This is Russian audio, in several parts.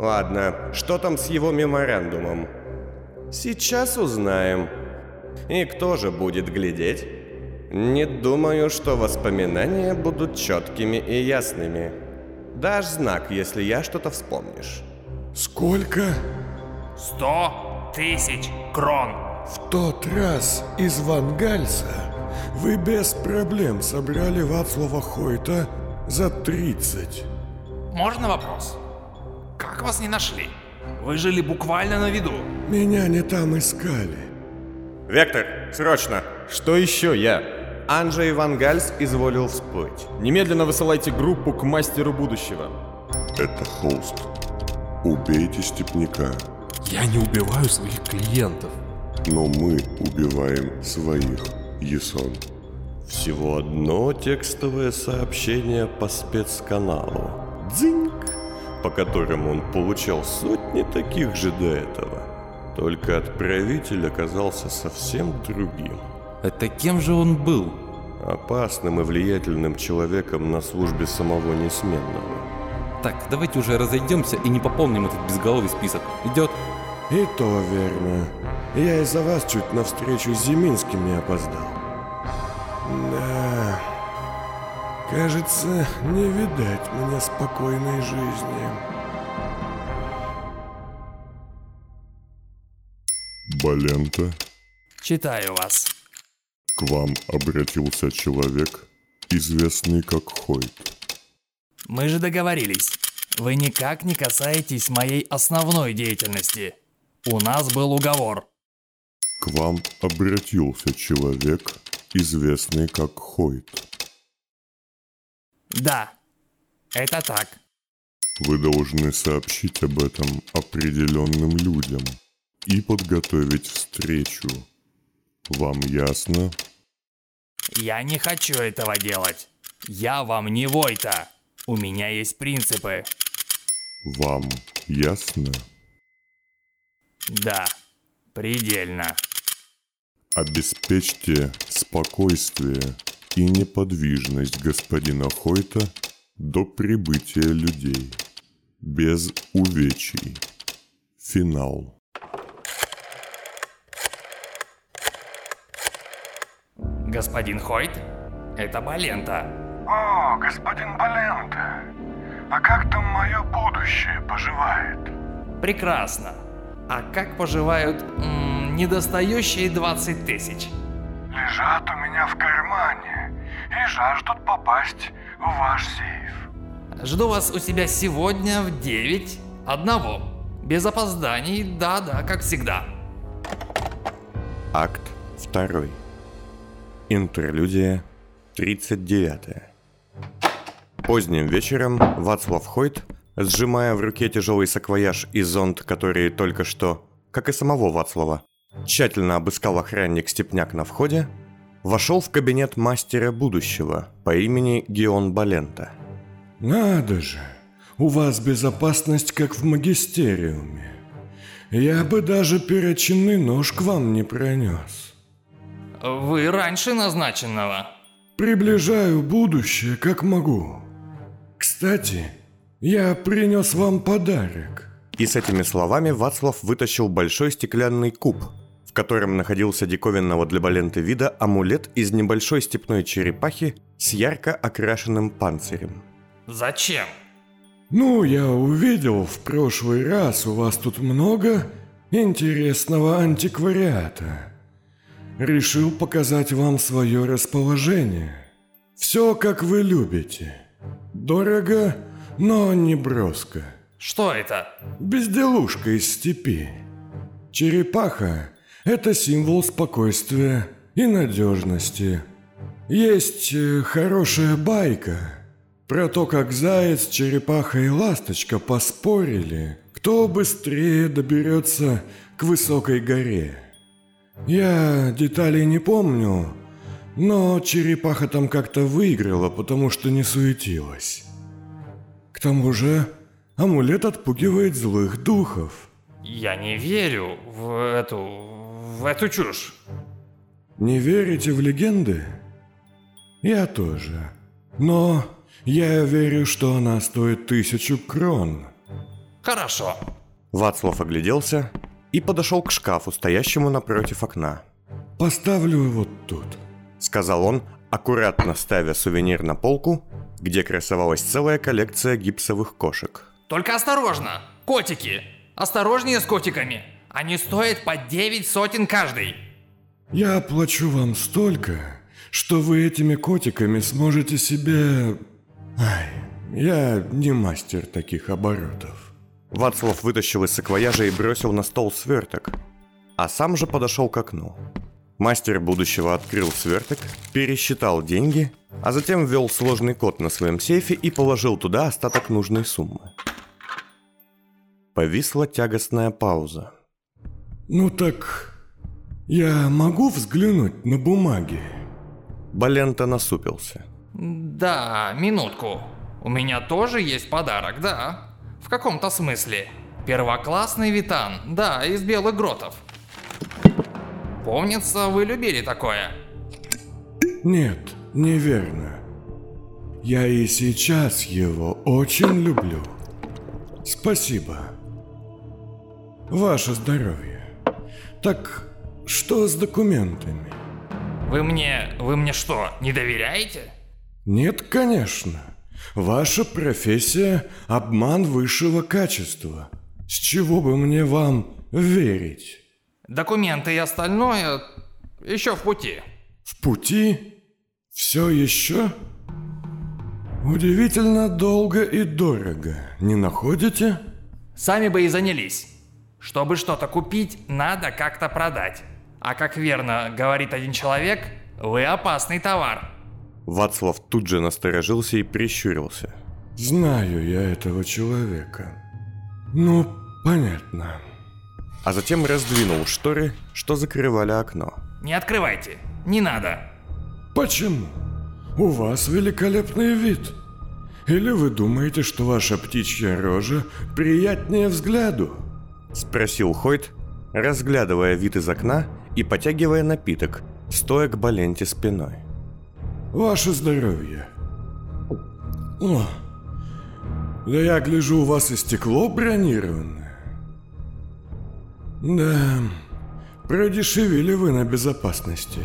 Ладно, что там с его меморандумом? Сейчас узнаем. И кто же будет глядеть? Не думаю, что воспоминания будут четкими и ясными. Дашь знак, если я что-то вспомнишь. Сколько? Сто тысяч крон. В тот раз из Вангальса вы без проблем собрали Вацлава Хойта за 30. Можно вопрос? Как вас не нашли? Вы жили буквально на виду. Меня не там искали. Вектор, срочно! Что еще я? Анджей Ван Гальс изволил всплыть. Немедленно высылайте группу к мастеру будущего. Это холст. Убейте степняка, Я не убиваю своих клиентов. но мы убиваем своих, Ясон. Всего одно текстовое сообщение по спецканалу. Дзиньк! По которому он получал сотни таких же до этого. Только отправитель оказался совсем другим. Это кем же он был? Опасным и влиятельным человеком на службе самого Несменного. Так, давайте уже разойдемся и не пополним этот безголовый список. Идет? И то верно. Я из-за вас чуть на встречу с Зиминским не опоздал. Да. Кажется, не видать мне спокойной жизни. Балента, Читаю вас. к вам обратился человек, известный как Хойт. Мы же договорились. Вы никак не касаетесь моей основной деятельности. У нас был уговор. К вам обратился человек, известный как Хойт. Да, это так. Вы должны сообщить об этом определенным людям и подготовить встречу. Вам ясно? Я не хочу этого делать. Я вам не Войта. У меня есть принципы. Вам ясно? Да, предельно. Обеспечьте спокойствие и неподвижность господина Хойта до прибытия людей. Без увечий. Финал. Господин Хойт, это Балента. О, господин Балента, а как там мое будущее поживает? Прекрасно. А как поживают м, недостающие 20 тысяч? Лежат у меня в кармане и жаждут попасть в ваш сейф. Жду вас у себя сегодня в 9 одного. Без опозданий, да-да, как всегда. Акт 2. Интерлюдия 39. Поздним вечером Вацлав Хойт, сжимая в руке тяжелый саквояж и зонт, который только что, как и самого Вацлава, тщательно обыскал охранник Степняк на входе, вошел в кабинет мастера будущего по имени Геон Балента. Надо же, у вас безопасность как в магистериуме. Я бы даже перочинный нож к вам не пронес. Вы раньше назначенного. Приближаю будущее как могу. Кстати, я принес вам подарок. И с этими словами Вацлав вытащил большой стеклянный куб, в котором находился диковинного для Баленты вида амулет из небольшой степной черепахи с ярко окрашенным панцирем. Зачем? Ну, я увидел в прошлый раз у вас тут много интересного антиквариата. Решил показать вам свое расположение. Все, как вы любите. Дорого, но не броско. Что это? Безделушка из степи. Черепаха – это символ спокойствия и надежности. Есть э, хорошая байка про то, как заяц, черепаха и ласточка поспорили, кто быстрее доберется к высокой горе. Я деталей не помню, но черепаха там как-то выиграла, потому что не суетилась. К тому же амулет отпугивает злых духов. Я не верю в эту... в эту чушь. Не верите в легенды? Я тоже. Но я верю, что она стоит тысячу крон. Хорошо. Вацлав огляделся и подошел к шкафу, стоящему напротив окна. Поставлю вот тут. Сказал он, аккуратно ставя сувенир на полку, где красовалась целая коллекция гипсовых кошек. Только осторожно, котики. Осторожнее с котиками. Они стоят по 9 сотен каждый. Я оплачу вам столько, что вы этими котиками сможете себе... Ай, я не мастер таких оборотов. Вацлав вытащил из саквояжа и бросил на стол сверток, а сам же подошел к окну. Мастер будущего открыл сверток, пересчитал деньги, а затем ввел сложный код на своем сейфе и положил туда остаток нужной суммы. Повисла тягостная пауза. Ну так, я могу взглянуть на бумаги? Балента насупился. Да, минутку. У меня тоже есть подарок, да. В каком-то смысле. Первоклассный витан, да, из белых гротов. Помнится, вы любили такое. Нет, неверно. Я и сейчас его очень люблю. Спасибо. Ваше здоровье. Так что с документами? Вы мне... вы мне что, не доверяете? Нет, конечно. Ваша профессия – обман высшего качества. С чего бы мне вам верить? Документы и остальное еще в пути. В пути? Все еще? Удивительно долго и дорого, не находите? Сами бы и занялись. Чтобы что-то купить, надо как-то продать. А как верно говорит один человек, вы опасный товар. Вацлав тут же насторожился и прищурился. Знаю я этого человека. Ну, понятно. А затем раздвинул шторы, что закрывали окно. Не открывайте, не надо. Почему? У вас великолепный вид. Или вы думаете, что ваша птичья рожа приятнее взгляду? Спросил Хойт, разглядывая вид из окна и потягивая напиток, стоя к Баленте спиной. Ваше здоровье. О, да я гляжу, у вас и стекло бронированное. Да, продешевили вы на безопасности.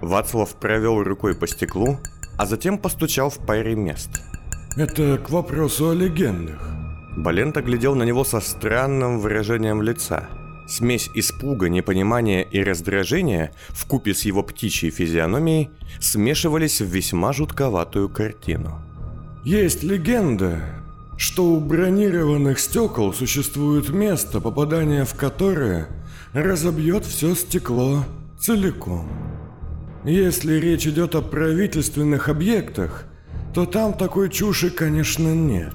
Вацлав провел рукой по стеклу, а затем постучал в паре мест. Это к вопросу о легендах. Балента глядел на него со странным выражением лица. Смесь испуга, непонимания и раздражения в купе с его птичьей физиономией смешивались в весьма жутковатую картину. Есть легенда, что у бронированных стекол существует место, попадание в которое разобьет все стекло целиком. Если речь идет о правительственных объектах, то там такой чуши, конечно, нет.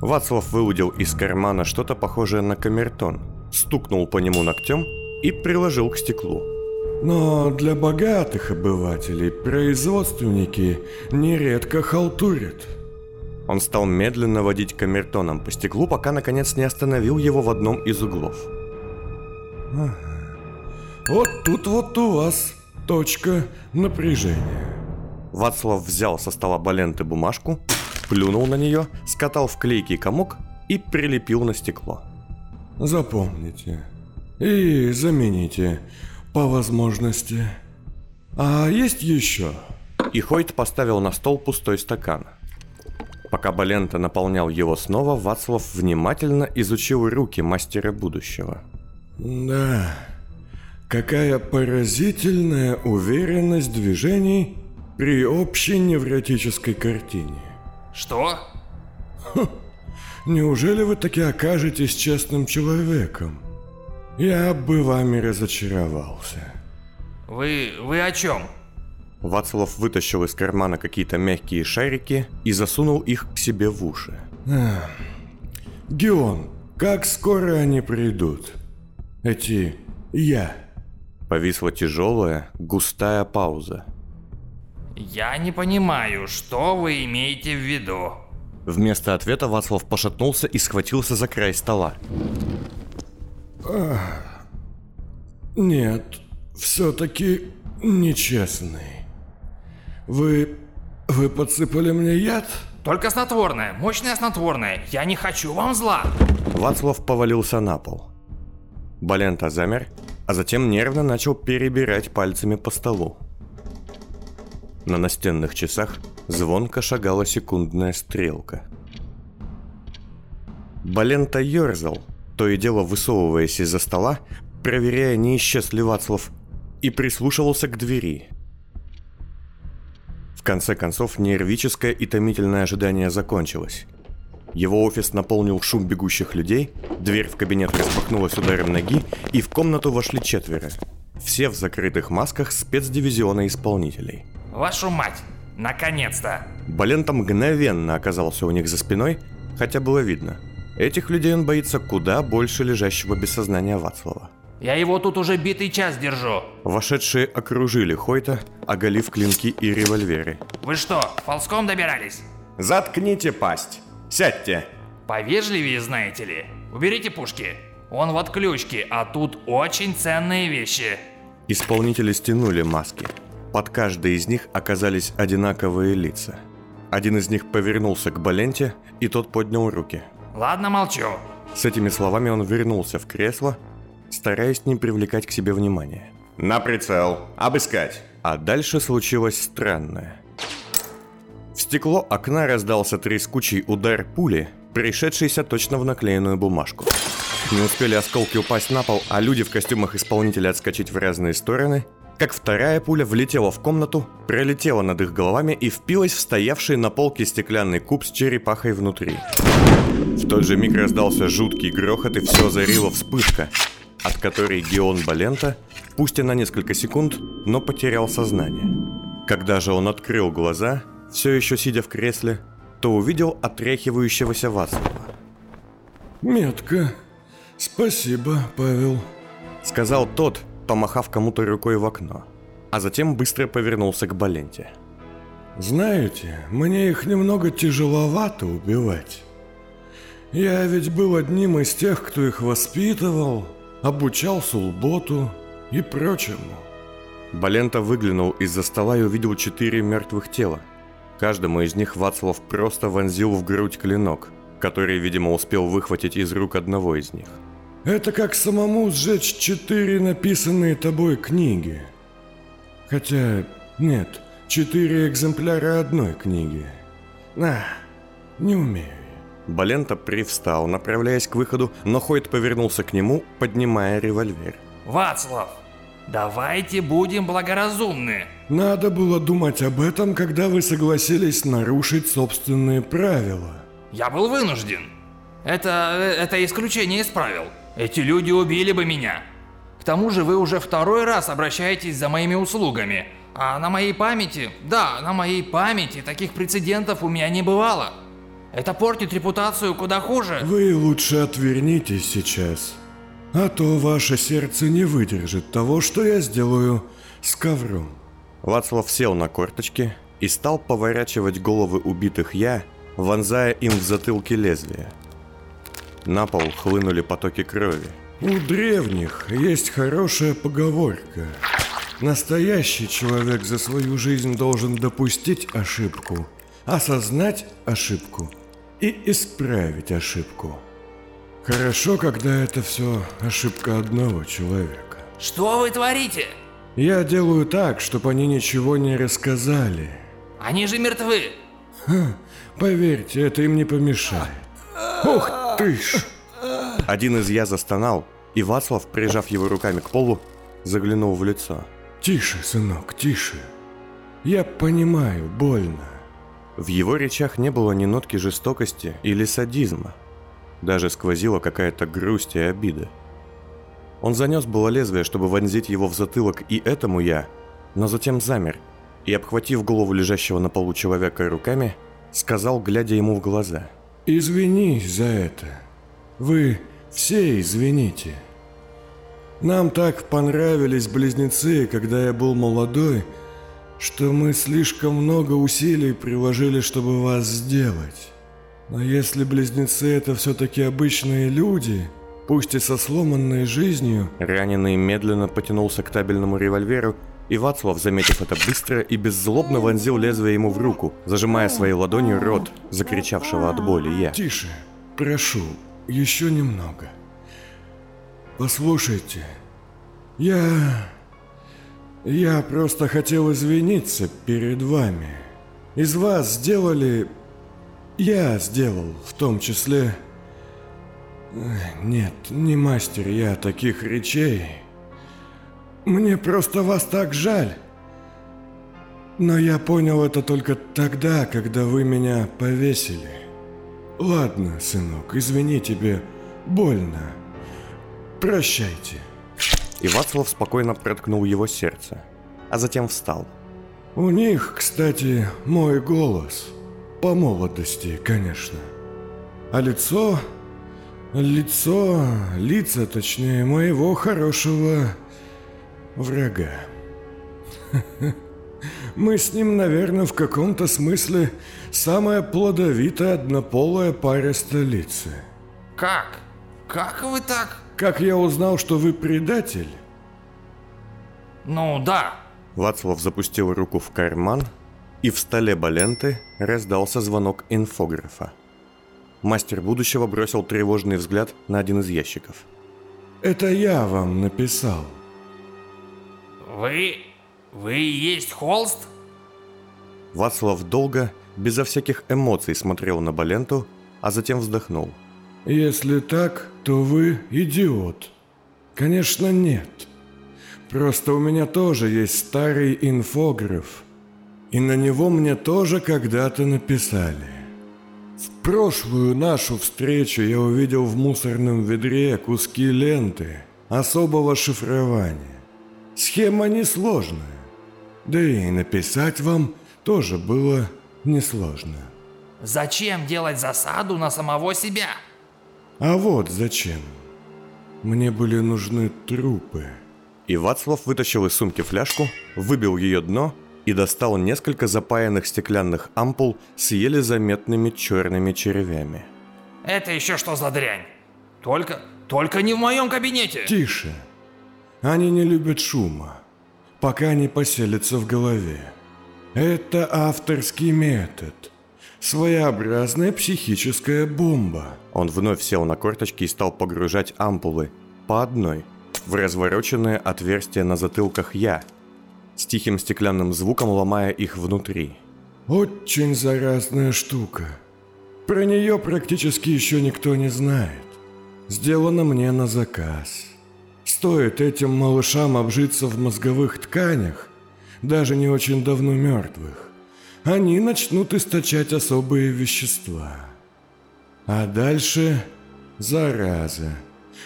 Вацлав выудил из кармана что-то похожее на камертон, стукнул по нему ногтем и приложил к стеклу. Но для богатых обывателей производственники нередко халтурят. Он стал медленно водить камертоном по стеклу, пока наконец не остановил его в одном из углов. Вот тут вот у вас точка напряжения. Вацлав взял со стола Баленты бумажку, плюнул на нее, скатал в клейкий комок и прилепил на стекло. Запомните. И замените по возможности. А есть еще? И Хойт поставил на стол пустой стакан. Пока Балента наполнял его снова, Вацлав внимательно изучил руки мастера будущего. Да, какая поразительная уверенность движений при общей невротической картине. Что? Неужели вы таки окажетесь честным человеком? Я бы вами разочаровался. Вы... вы о чем? Вацлав вытащил из кармана какие-то мягкие шарики и засунул их к себе в уши. Геон, как скоро они придут? Эти «я». Повисла тяжелая, густая пауза. Я не понимаю, что вы имеете в виду. Вместо ответа Вацлав пошатнулся и схватился за край стола. Нет, все-таки нечестный. Вы... вы подсыпали мне яд? Только снотворное, мощное снотворное. Я не хочу вам зла. Вацлав повалился на пол. Балента замер, а затем нервно начал перебирать пальцами по столу. На настенных часах звонко шагала секундная стрелка. Балента ерзал, то и дело высовываясь из-за стола, проверяя, не исчез ли Вацлав, и прислушивался к двери. В конце концов, нервическое и томительное ожидание закончилось. Его офис наполнил шум бегущих людей, дверь в кабинет распахнулась ударом ноги, и в комнату вошли четверо. Все в закрытых масках спецдивизиона исполнителей. Вашу мать, наконец-то. Балента мгновенно оказался у них за спиной, хотя было видно. Этих людей он боится куда больше лежащего без сознания Вацлава. Я его тут уже битый час держу. Вошедшие окружили Хойта, оголив клинки и револьверы. Вы что, ползком добирались? «Заткните пасть! Сядьте!» Повежливее, знаете ли. Уберите пушки. Он в отключке, а тут очень ценные вещи. Исполнители стянули маски. Под каждой из них оказались одинаковые лица. Один из них повернулся к Баленте, и тот поднял руки. Ладно, молчу. С этими словами он вернулся в кресло, стараясь не привлекать к себе внимания. На прицел. Обыскать. А дальше случилось странное. В стекло окна раздался трескучий удар пули, пришедшийся точно в наклеенную бумажку. Не успели осколки упасть на пол, а люди в костюмах исполнителя отскочить в разные стороны, как вторая пуля влетела в комнату, пролетела над их головами и впилась в стоявший на полке стеклянный куб с черепахой внутри. В тот же миг раздался жуткий грохот и все озарила вспышка, от которой Геон Балента, пусть и на несколько секунд, но потерял сознание. Когда же он открыл глаза, все еще сидя в кресле, то увидел отряхивающегося Вацлава. Метко. Спасибо, Павел. Сказал тот, помахав кому-то рукой в окно, а затем быстро повернулся к Баленте. Знаете, мне их немного тяжеловато убивать. Я ведь был одним из тех, кто их воспитывал, обучал Сулботу и прочему. Балента выглянул из-за стола и увидел четыре мертвых тела. Каждому из них Вацлав просто вонзил в грудь клинок, который, видимо, успел выхватить из рук одного из них. Это как самому сжечь четыре написанные тобой книги. Хотя, нет, четыре экземпляра одной книги. На, не умею. Балента привстал, направляясь к выходу, но Хойт повернулся к нему, поднимая револьвер. Вацлав, давайте будем благоразумны. Надо было думать об этом, когда вы согласились нарушить собственные правила. Я был вынужден. Это, это исключение из правил. Эти люди убили бы меня. К тому же вы уже второй раз обращаетесь за моими услугами. А на моей памяти, да, на моей памяти таких прецедентов у меня не бывало. Это портит репутацию куда хуже. Вы лучше отвернитесь сейчас. А то ваше сердце не выдержит того, что я сделаю с ковром. Вацлав сел на корточки и стал поворачивать головы убитых я, вонзая им в затылки лезвия. На пол хлынули потоки крови. У древних есть хорошая поговорка. Настоящий человек за свою жизнь должен допустить ошибку, осознать ошибку и исправить ошибку. Хорошо, когда это все ошибка одного человека. Что вы творите? Я делаю так, чтобы они ничего не рассказали. Они же мертвы. Ха, поверьте, это им не помешает. Ух ты ж! Один из я застонал, и Вацлав, прижав его руками к полу, заглянул в лицо. Тише, сынок, тише. Я понимаю, больно. В его речах не было ни нотки жестокости или садизма. Даже сквозила какая-то грусть и обида. Он занес было лезвие, чтобы вонзить его в затылок и этому я, но затем замер и, обхватив голову лежащего на полу человека руками, сказал, глядя ему в глаза. Извини за это. Вы все извините. Нам так понравились близнецы, когда я был молодой, что мы слишком много усилий приложили, чтобы вас сделать. Но если близнецы это все-таки обычные люди, пусть и со сломанной жизнью, Раненый медленно потянулся к табельному револьверу И Вацлав, заметив это быстро и беззлобно вонзил лезвие ему в руку, зажимая своей ладонью рот, закричавшего от боли я. Тише, прошу, еще немного. Послушайте, я... Я просто хотел извиниться перед вами. Из вас сделали... Я сделал, в том числе... Нет, не мастер я таких речей. Мне просто вас так жаль. Но я понял это только тогда, когда вы меня повесили. Ладно, сынок, извини тебе, больно. Прощайте. И Вацлав спокойно проткнул его сердце, а затем встал. У них, кстати, мой голос. По молодости, конечно. А лицо... Лицо... Лица, точнее, моего хорошего врага. Мы с ним, наверное, в каком-то смысле самая плодовитая однополая пара столицы. Как? Как вы так? Как я узнал, что вы предатель? Ну да. Вацлав запустил руку в карман, и в столе Баленты раздался звонок инфографа. Мастер будущего бросил тревожный взгляд на один из ящиков. Это я вам написал. Вы... вы и есть холст? Вацлав долго, безо всяких эмоций смотрел на Баленту, а затем вздохнул. Если так, то вы идиот. Конечно, нет. Просто у меня тоже есть старый инфограф. И на него мне тоже когда-то написали. В прошлую нашу встречу я увидел в мусорном ведре куски ленты особого шифрования. Схема несложная. Да и написать вам тоже было несложно. Зачем делать засаду на самого себя? А вот зачем. Мне были нужны трупы. И Вацлав вытащил из сумки фляжку, выбил ее дно и достал несколько запаянных стеклянных ампул с еле заметными черными червями. Это еще что за дрянь? Только... только не в моем кабинете! Тише. Они не любят шума, пока не поселятся в голове. Это авторский метод. Своеобразная психическая бомба. Он вновь сел на корточки и стал погружать ампулы по одной в развороченные отверстия на затылках «я», с тихим стеклянным звуком ломая их внутри. Очень заразная штука. Про нее практически еще никто не знает. Сделано мне на заказ. Стоит этим малышам обжиться в мозговых тканях, даже не очень давно мертвых, они начнут источать особые вещества. А дальше зараза.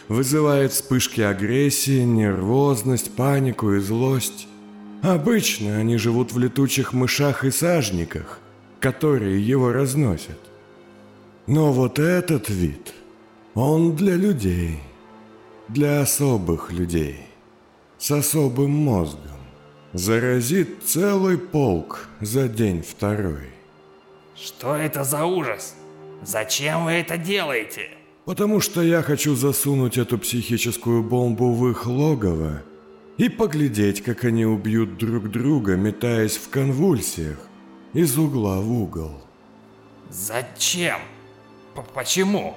Вызывает вспышки агрессии, нервозность, панику и злость. Обычно они живут в летучих мышах и сажниках, которые его разносят. Но вот этот вид, он для людей, для особых людей, с особым мозгом. Заразит целый полк за день-второй. Что это за ужас? Зачем вы это делаете? Потому что я хочу засунуть эту психическую бомбу в их логово и поглядеть, как они убьют друг друга, метаясь в конвульсиях из угла в угол. Зачем? П Почему?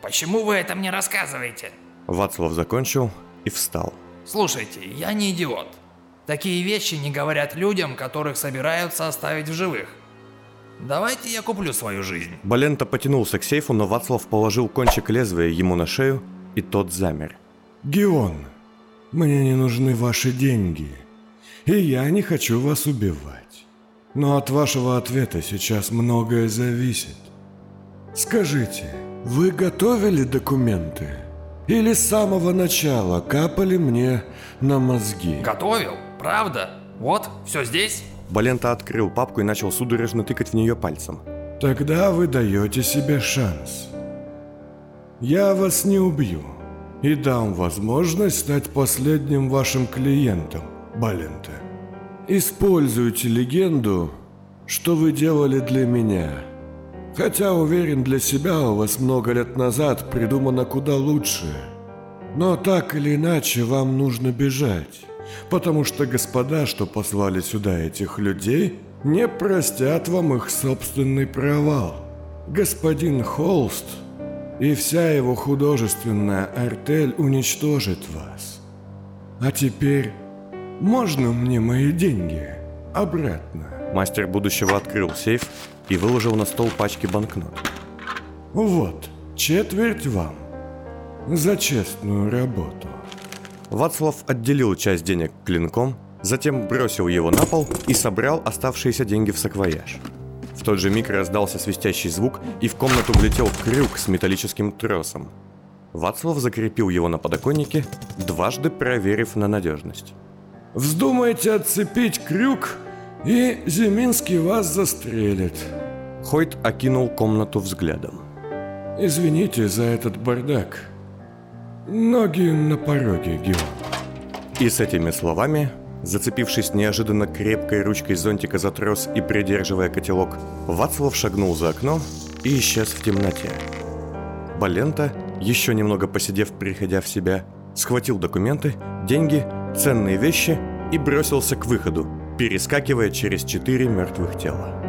Почему вы это мне рассказываете? Вацлав закончил и встал. Слушайте, я не идиот. Такие вещи не говорят людям, которых собираются оставить в живых. Давайте я куплю свою жизнь. Балента потянулся к сейфу, но Вацлав положил кончик лезвия ему на шею, и тот замер. Геон, мне не нужны ваши деньги, и я не хочу вас убивать. Но от вашего ответа сейчас многое зависит. Скажите, вы готовили документы? Или с самого начала капали мне на мозги? Готовил? Правда? Вот, все здесь? Балента открыл папку и начал судорожно тыкать в нее пальцем. Тогда вы даете себе шанс. Я вас не убью и дам возможность стать последним вашим клиентом, Балента. Используйте легенду, что вы делали для меня. Хотя, уверен, для себя у вас много лет назад придумано куда лучше. Но так или иначе вам нужно бежать. потому что господа, что послали сюда этих людей, не простят вам их собственный провал. Господин Холст и вся его художественная артель уничтожит вас. А теперь можно мне мои деньги обратно? Мастер будущего открыл сейф и выложил на стол пачки банкнот. Вот, четверть вам. За честную работу. Вацлав отделил часть денег клинком, затем бросил его на пол и собрал оставшиеся деньги в саквояж. В тот же миг раздался свистящий звук, и в комнату влетел крюк с металлическим тросом. Вацлав закрепил его на подоконнике, дважды проверив на надежность. Вздумайте отцепить крюк, и Зиминский вас застрелит. Хойт окинул комнату взглядом. Извините за этот бардак. Ноги на пороге, Геон. И с этими словами Зацепившись неожиданно крепкой ручкой зонтика за трос и придерживая котелок, Вацлав шагнул за окно и исчез в темноте. Балента, еще немного посидев, приходя в себя, схватил документы, деньги, ценные вещи и бросился к выходу, перескакивая через четыре мертвых тела.